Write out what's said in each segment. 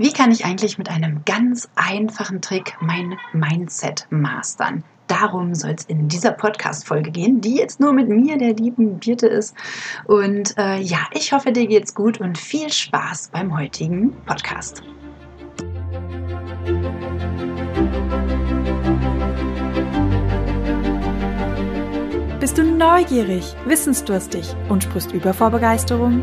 Wie kann ich eigentlich mit einem ganz einfachen Trick mein Mindset mastern? Darum soll es in dieser Podcast-Folge gehen, die jetzt nur mit mir, der lieben Birte ist. Und äh, ja, ich hoffe, dir geht's gut und viel Spaß beim heutigen Podcast. Bist du neugierig, wissensdurstig und sprichst über vor Begeisterung?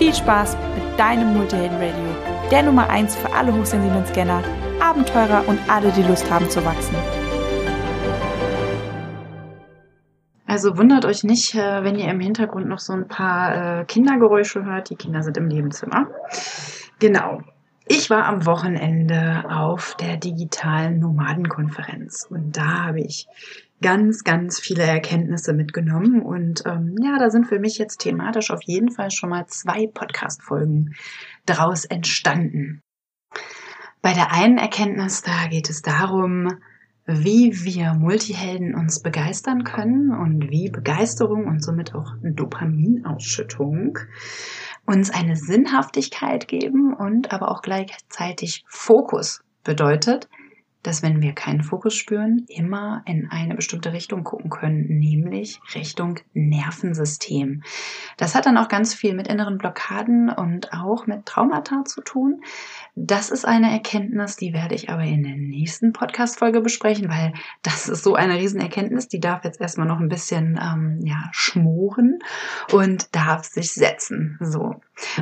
Viel Spaß mit deinem Multihelden-Radio, der Nummer 1 für alle hochsensiblen Scanner, Abenteurer und alle, die Lust haben zu wachsen. Also wundert euch nicht, äh, wenn ihr im Hintergrund noch so ein paar äh, Kindergeräusche hört. Die Kinder sind im Nebenzimmer. Genau. Ich war am Wochenende auf der digitalen Nomadenkonferenz und da habe ich ganz, ganz viele Erkenntnisse mitgenommen. Und ähm, ja, da sind für mich jetzt thematisch auf jeden Fall schon mal zwei Podcast-Folgen daraus entstanden. Bei der einen Erkenntnis, da geht es darum, wie wir Multihelden uns begeistern können und wie Begeisterung und somit auch Dopaminausschüttung uns eine Sinnhaftigkeit geben und aber auch gleichzeitig Fokus bedeutet, dass wenn wir keinen Fokus spüren, immer in eine bestimmte Richtung gucken können, nämlich Richtung Nervensystem. Das hat dann auch ganz viel mit inneren Blockaden und auch mit Traumata zu tun. Das ist eine Erkenntnis, die werde ich aber in der nächsten Podcast-Folge besprechen, weil das ist so eine Riesenerkenntnis, die darf jetzt erstmal noch ein bisschen ähm, ja, schmoren und darf sich setzen. So.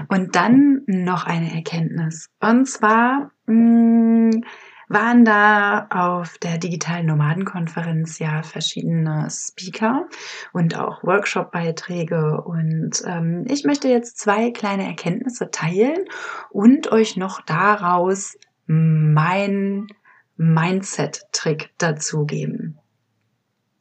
Und dann noch eine Erkenntnis. Und zwar, mh, mm, waren da auf der digitalen Nomadenkonferenz ja verschiedene Speaker und auch Workshop-Beiträge. Und ähm, ich möchte jetzt zwei kleine Erkenntnisse teilen und euch noch daraus mein Mindset-Trick dazugeben.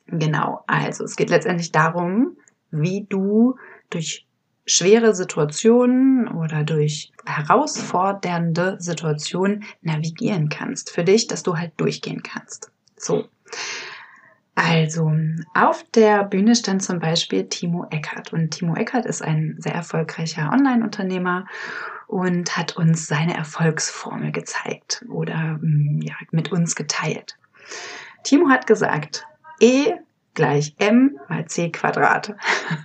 Genau, also es geht letztendlich darum, wie du durch schwere Situationen oder durch herausfordernde Situationen navigieren kannst. Für dich, dass du halt durchgehen kannst. So. Also, auf der Bühne stand zum Beispiel Timo Eckert. Und Timo Eckert ist ein sehr erfolgreicher Online-Unternehmer und hat uns seine Erfolgsformel gezeigt oder mm, ja, mit uns geteilt. Timo hat gesagt, E gleich m mal c Quadrat.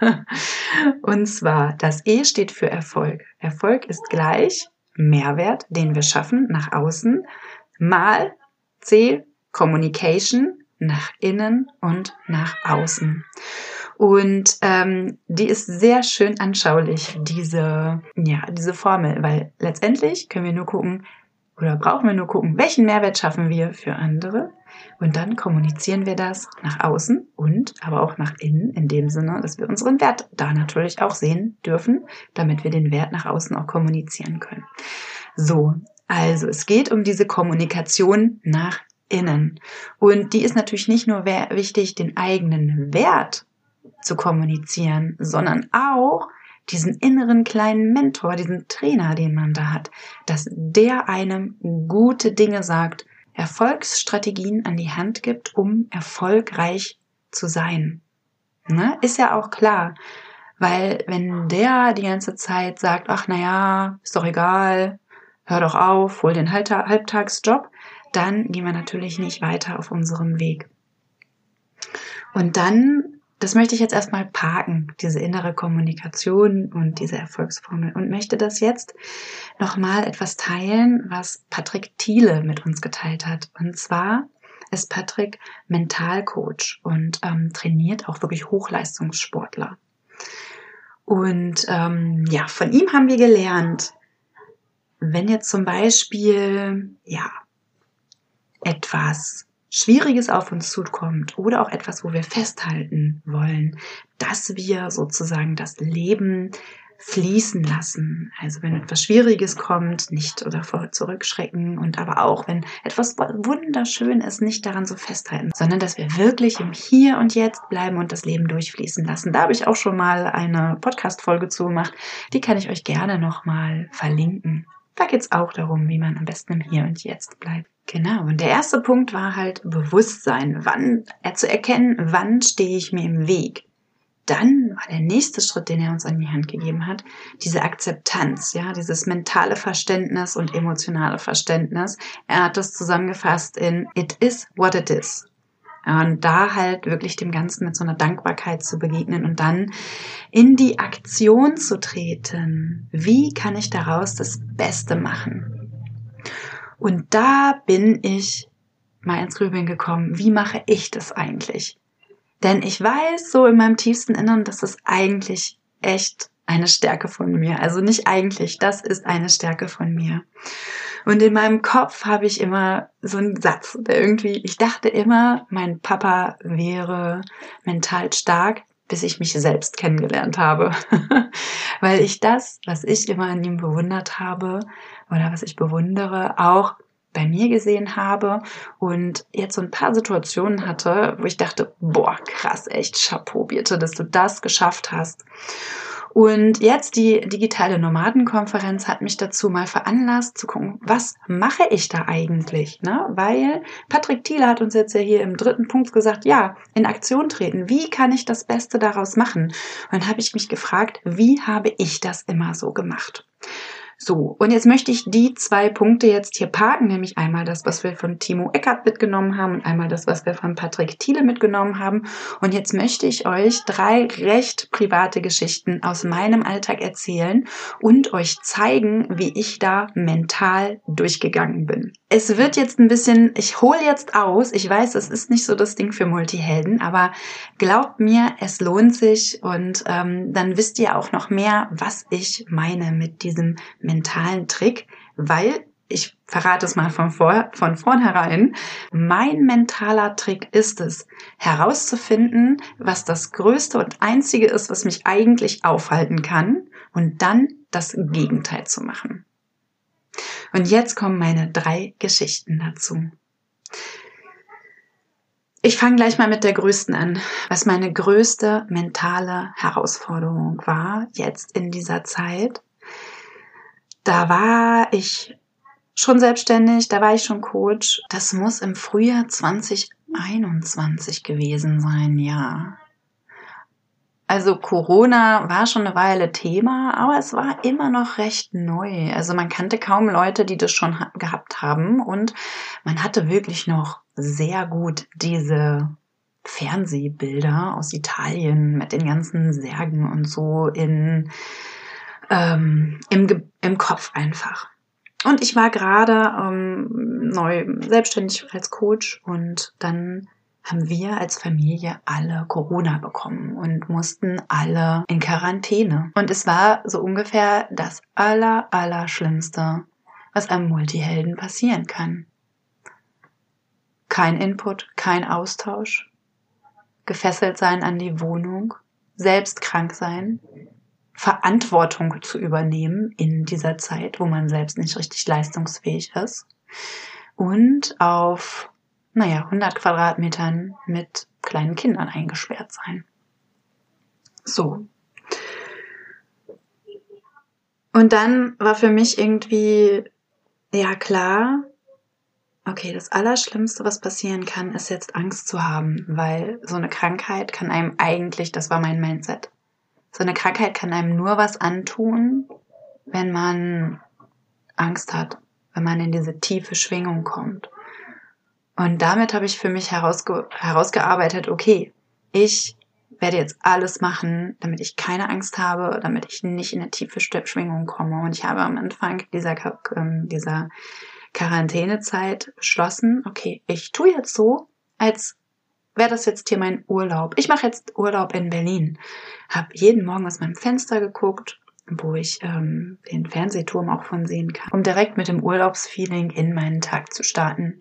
Und zwar, das E steht für Erfolg. Erfolg ist gleich Mehrwert, den wir schaffen nach außen, mal C Communication nach innen und nach außen. Und ähm, die ist sehr schön anschaulich, diese, ja, diese Formel, weil letztendlich können wir nur gucken, oder brauchen wir nur gucken, welchen Mehrwert schaffen wir für andere und dann kommunizieren wir das nach außen und aber auch nach innen in dem Sinne, dass wir unseren Wert da natürlich auch sehen dürfen, damit wir den Wert nach außen auch kommunizieren können. So, also es geht um diese Kommunikation nach innen und die ist natürlich nicht nur wichtig, den eigenen Wert zu kommunizieren, sondern auch diesen inneren kleinen Mentor, diesen Trainer, den man da hat, dass der einem gute Dinge sagt, Erfolgsstrategien an die Hand gibt, um erfolgreich zu sein. Ne? Ist ja auch klar, weil wenn der die ganze Zeit sagt, ach naja, ist doch egal, hör doch auf, hol den Halbtagsjob, dann gehen wir natürlich nicht weiter auf unserem Weg. Und dann das möchte ich jetzt erstmal parken, diese innere Kommunikation und diese Erfolgsformel und möchte das jetzt nochmal etwas teilen, was Patrick Thiele mit uns geteilt hat. Und zwar ist Patrick Mentalcoach und ähm, trainiert auch wirklich Hochleistungssportler. Und ähm, ja, von ihm haben wir gelernt, wenn jetzt zum Beispiel ja etwas Schwieriges auf uns zukommt oder auch etwas, wo wir festhalten wollen, dass wir sozusagen das Leben fließen lassen. Also wenn etwas Schwieriges kommt, nicht oder vor zurückschrecken und aber auch wenn etwas wunderschön ist, nicht daran so festhalten, sondern dass wir wirklich im Hier und Jetzt bleiben und das Leben durchfließen lassen. Da habe ich auch schon mal eine Podcast-Folge zu gemacht. Die kann ich euch gerne nochmal verlinken. Da geht es auch darum, wie man am besten im Hier und Jetzt bleibt. Genau, und der erste Punkt war halt Bewusstsein, wann äh, zu erkennen, wann stehe ich mir im Weg dann war der nächste Schritt, den er uns an die Hand gegeben hat, diese Akzeptanz, ja, dieses mentale Verständnis und emotionale Verständnis. Er hat das zusammengefasst in It is what it is. Und da halt wirklich dem Ganzen mit so einer Dankbarkeit zu begegnen und dann in die Aktion zu treten. Wie kann ich daraus das Beste machen? Und da bin ich mal ins Grübeln gekommen. Wie mache ich das eigentlich? Denn ich weiß so in meinem tiefsten Innern, dass es eigentlich echt eine Stärke von mir. Also nicht eigentlich, das ist eine Stärke von mir. Und in meinem Kopf habe ich immer so einen Satz, der irgendwie, ich dachte immer, mein Papa wäre mental stark, bis ich mich selbst kennengelernt habe. Weil ich das, was ich immer an ihm bewundert habe oder was ich bewundere, auch bei mir gesehen habe und jetzt so ein paar Situationen hatte, wo ich dachte, boah, krass, echt Chapeau, Birte, dass du das geschafft hast. Und jetzt die digitale Nomadenkonferenz hat mich dazu mal veranlasst zu gucken, was mache ich da eigentlich? Ne? Weil Patrick Thiele hat uns jetzt ja hier im dritten Punkt gesagt, ja, in Aktion treten. Wie kann ich das Beste daraus machen? Und dann habe ich mich gefragt, wie habe ich das immer so gemacht? So, und jetzt möchte ich die zwei Punkte jetzt hier parken, nämlich einmal das, was wir von Timo Eckert mitgenommen haben und einmal das, was wir von Patrick Thiele mitgenommen haben. Und jetzt möchte ich euch drei recht private Geschichten aus meinem Alltag erzählen und euch zeigen, wie ich da mental durchgegangen bin. Es wird jetzt ein bisschen, ich hole jetzt aus, ich weiß, es ist nicht so das Ding für Multihelden, aber glaubt mir, es lohnt sich und ähm, dann wisst ihr auch noch mehr, was ich meine mit diesem mentalen Trick, weil ich verrate es mal von, vor, von vornherein. Mein mentaler Trick ist es, herauszufinden, was das Größte und Einzige ist, was mich eigentlich aufhalten kann und dann das Gegenteil zu machen. Und jetzt kommen meine drei Geschichten dazu. Ich fange gleich mal mit der größten an, was meine größte mentale Herausforderung war jetzt in dieser Zeit da war ich schon selbstständig, da war ich schon Coach. Das muss im Frühjahr 2021 gewesen sein, ja. Also Corona war schon eine Weile Thema, aber es war immer noch recht neu. Also man kannte kaum Leute, die das schon gehabt haben und man hatte wirklich noch sehr gut diese Fernsehbilder aus Italien mit den ganzen Särgen und so in ähm, im, im Kopf einfach. Und ich war gerade ähm, neu selbstständig als Coach und dann haben wir als Familie alle Corona bekommen und mussten alle in Quarantäne. Und es war so ungefähr das aller, aller Schlimmste, was einem Multihelden passieren kann. Kein Input, kein Austausch, gefesselt sein an die Wohnung, selbst krank sein, Verantwortung zu übernehmen in dieser Zeit, wo man selbst nicht richtig leistungsfähig ist. Und auf, naja, 100 Quadratmetern mit kleinen Kindern eingesperrt sein. So. Und dann war für mich irgendwie, ja klar, okay, das Allerschlimmste, was passieren kann, ist jetzt Angst zu haben, weil so eine Krankheit kann einem eigentlich, das war mein Mindset, so eine Krankheit kann einem nur was antun, wenn man Angst hat, wenn man in diese tiefe Schwingung kommt. Und damit habe ich für mich herausge herausgearbeitet, okay, ich werde jetzt alles machen, damit ich keine Angst habe, damit ich nicht in eine tiefe Schwingung komme. Und ich habe am Anfang dieser, ähm, dieser Quarantänezeit beschlossen, okay, ich tue jetzt so, als wäre das jetzt hier mein Urlaub. Ich mache jetzt Urlaub in Berlin. Habe jeden Morgen aus meinem Fenster geguckt, wo ich ähm, den Fernsehturm auch von sehen kann, um direkt mit dem Urlaubsfeeling in meinen Tag zu starten.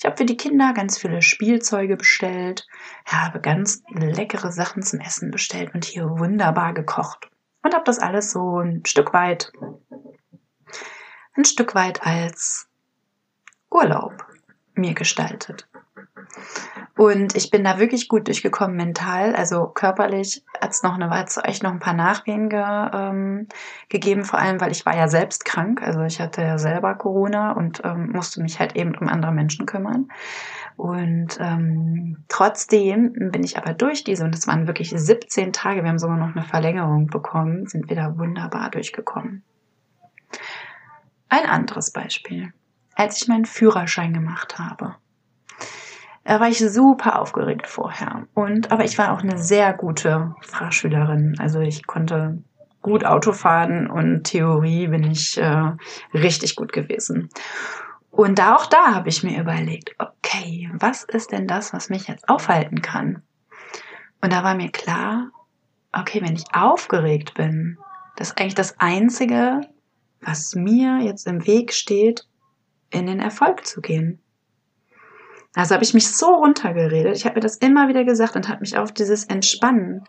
Ich habe für die Kinder ganz viele Spielzeuge bestellt, habe ganz leckere Sachen zum Essen bestellt und hier wunderbar gekocht. und habe das alles so ein Stück weit, ein Stück weit als Urlaub mir gestaltet. Und ich bin da wirklich gut durchgekommen mental, also körperlich hat es noch eine Weile echt noch ein paar Nachwehen ge, ähm, gegeben, vor allem weil ich war ja selbst krank, also ich hatte ja selber Corona und ähm, musste mich halt eben um andere Menschen kümmern. Und ähm, trotzdem bin ich aber durch diese, und es waren wirklich 17 Tage, wir haben sogar noch eine Verlängerung bekommen, sind wir da wunderbar durchgekommen. Ein anderes Beispiel. Als ich meinen Führerschein gemacht habe, war ich super aufgeregt vorher. Und, aber ich war auch eine sehr gute Fahrschülerin. Also ich konnte gut Auto fahren und Theorie bin ich äh, richtig gut gewesen. Und da auch da habe ich mir überlegt, okay, was ist denn das, was mich jetzt aufhalten kann? Und da war mir klar, okay, wenn ich aufgeregt bin, das ist eigentlich das Einzige, was mir jetzt im Weg steht, in den Erfolg zu gehen. Also habe ich mich so runtergeredet. Ich habe mir das immer wieder gesagt und habe mich auf dieses Entspannen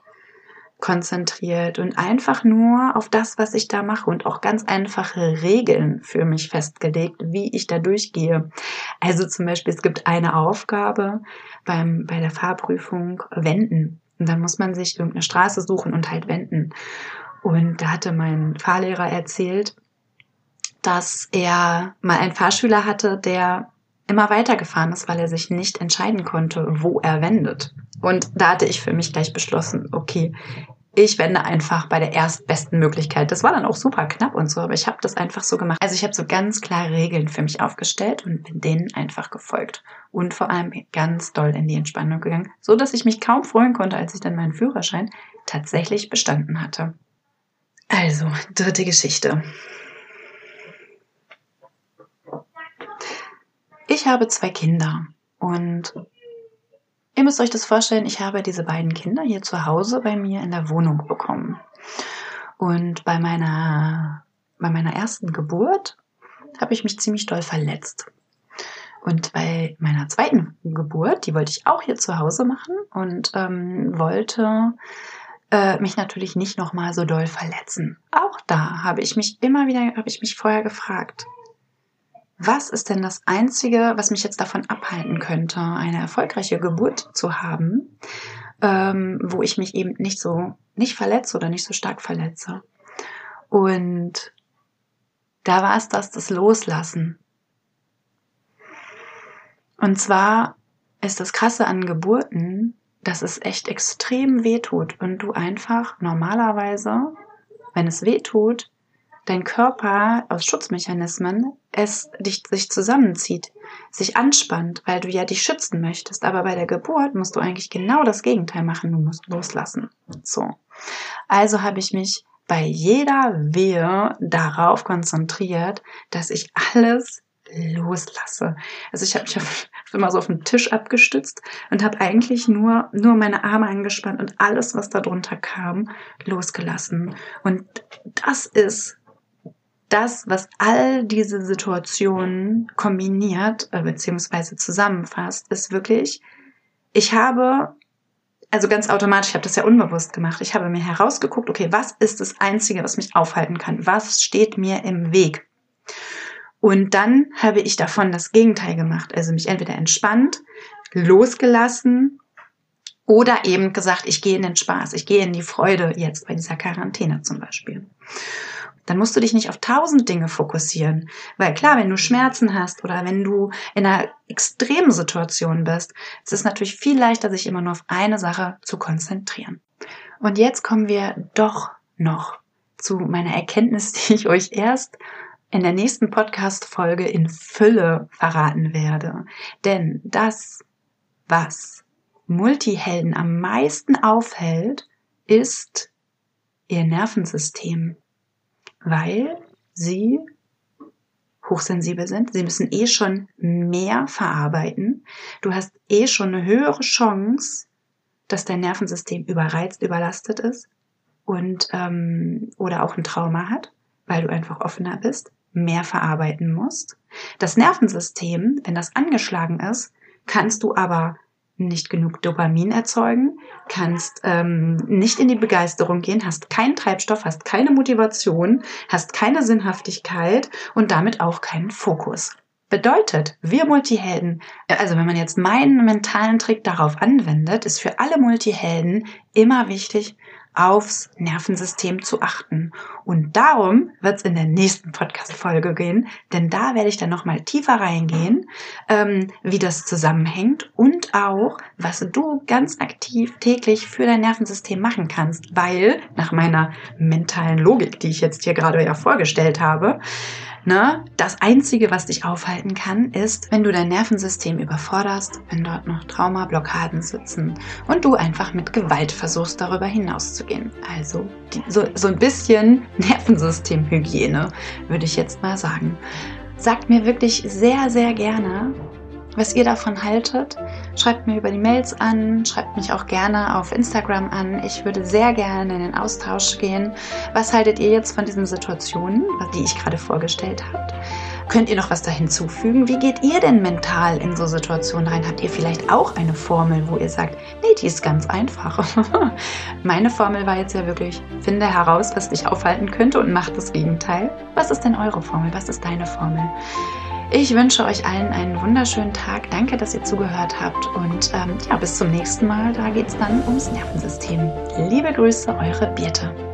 konzentriert und einfach nur auf das, was ich da mache und auch ganz einfache Regeln für mich festgelegt, wie ich da durchgehe. Also zum Beispiel, es gibt eine Aufgabe beim, bei der Fahrprüfung, wenden. Und dann muss man sich irgendeine Straße suchen und halt wenden. Und da hatte mein Fahrlehrer erzählt, dass er mal einen Fahrschüler hatte, der immer weitergefahren ist, weil er sich nicht entscheiden konnte, wo er wendet. Und da hatte ich für mich gleich beschlossen, okay, ich wende einfach bei der erstbesten Möglichkeit. Das war dann auch super knapp und so, aber ich habe das einfach so gemacht. Also ich habe so ganz klare Regeln für mich aufgestellt und bin denen einfach gefolgt. Und vor allem ganz doll in die Entspannung gegangen, so dass ich mich kaum freuen konnte, als ich dann meinen Führerschein tatsächlich bestanden hatte. Also, dritte Geschichte. Ich habe zwei Kinder und ihr müsst euch das vorstellen, ich habe diese beiden Kinder hier zu Hause bei mir in der Wohnung bekommen. Und bei meiner, bei meiner ersten Geburt habe ich mich ziemlich doll verletzt. Und bei meiner zweiten Geburt, die wollte ich auch hier zu Hause machen und ähm, wollte äh, mich natürlich nicht nochmal so doll verletzen. Auch da habe ich mich immer wieder, habe ich mich vorher gefragt, was ist denn das Einzige, was mich jetzt davon abhalten könnte, eine erfolgreiche Geburt zu haben, ähm, wo ich mich eben nicht so, nicht verletze oder nicht so stark verletze. Und da war es das, das Loslassen. Und zwar ist das Krasse an Geburten, dass es echt extrem weh tut und du einfach normalerweise, wenn es weh tut, dein Körper aus Schutzmechanismen es dich, sich zusammenzieht, sich anspannt, weil du ja dich schützen möchtest. Aber bei der Geburt musst du eigentlich genau das Gegenteil machen. Du musst loslassen. So. Also habe ich mich bei jeder Wehe darauf konzentriert, dass ich alles loslasse. Also ich habe mich auf, immer so auf den Tisch abgestützt und habe eigentlich nur nur meine Arme angespannt und alles, was da drunter kam, losgelassen. Und das ist das, was all diese Situationen kombiniert äh, beziehungsweise zusammenfasst, ist wirklich, ich habe, also ganz automatisch, ich habe das ja unbewusst gemacht, ich habe mir herausgeguckt, okay, was ist das Einzige, was mich aufhalten kann? Was steht mir im Weg? Und dann habe ich davon das Gegenteil gemacht, also mich entweder entspannt, losgelassen oder eben gesagt, ich gehe in den Spaß, ich gehe in die Freude jetzt bei dieser Quarantäne zum Beispiel dann musst du dich nicht auf tausend Dinge fokussieren. Weil klar, wenn du Schmerzen hast oder wenn du in einer extremen Situation bist, es ist natürlich viel leichter, sich immer nur auf eine Sache zu konzentrieren. Und jetzt kommen wir doch noch zu meiner Erkenntnis, die ich euch erst in der nächsten Podcast-Folge in Fülle verraten werde. Denn das, was Multihelden am meisten aufhält, ist ihr Nervensystem weil sie hochsensibel sind. Sie müssen eh schon mehr verarbeiten. Du hast eh schon eine höhere Chance, dass dein Nervensystem überreizt, überlastet ist und ähm, oder auch ein Trauma hat, weil du einfach offener bist, mehr verarbeiten musst. Das Nervensystem, wenn das angeschlagen ist, kannst du aber nicht genug Dopamin erzeugen, kannst ähm, nicht in die Begeisterung gehen, hast keinen Treibstoff, hast keine Motivation, hast keine Sinnhaftigkeit und damit auch keinen Fokus. Bedeutet, wir Multihelden, also wenn man jetzt meinen mentalen Trick darauf anwendet, ist für alle Multihelden immer wichtig, aufs Nervensystem zu achten. Und darum wird es in der nächsten Podcast-Folge gehen, denn da werde ich dann nochmal tiefer reingehen, ähm, wie das zusammenhängt und auch, was du ganz aktiv täglich für dein Nervensystem machen kannst, weil nach meiner mentalen Logik, die ich jetzt hier gerade ja vorgestellt habe, Ne? Das Einzige, was dich aufhalten kann, ist, wenn du dein Nervensystem überforderst, wenn dort noch Traumablockaden sitzen und du einfach mit Gewalt versuchst, darüber hinauszugehen. Also die, so, so ein bisschen Nervensystemhygiene, würde ich jetzt mal sagen. Sagt mir wirklich sehr, sehr gerne, was ihr davon haltet. Schreibt mir über die Mails an, schreibt mich auch gerne auf Instagram an. Ich würde sehr gerne in den Austausch gehen. Was haltet ihr jetzt von diesen Situationen, die ich gerade vorgestellt habe? Könnt ihr noch was da hinzufügen? Wie geht ihr denn mental in so Situationen rein? Habt ihr vielleicht auch eine Formel, wo ihr sagt, nee, die ist ganz einfach. Meine Formel war jetzt ja wirklich, finde heraus, was dich aufhalten könnte und mach das Gegenteil. Was ist denn eure Formel? Was ist deine Formel? Ich wünsche euch allen einen wunderschönen Tag. Danke, dass ihr zugehört habt. Und ähm, ja, bis zum nächsten Mal. Da geht es dann ums Nervensystem. Liebe Grüße, eure Birte.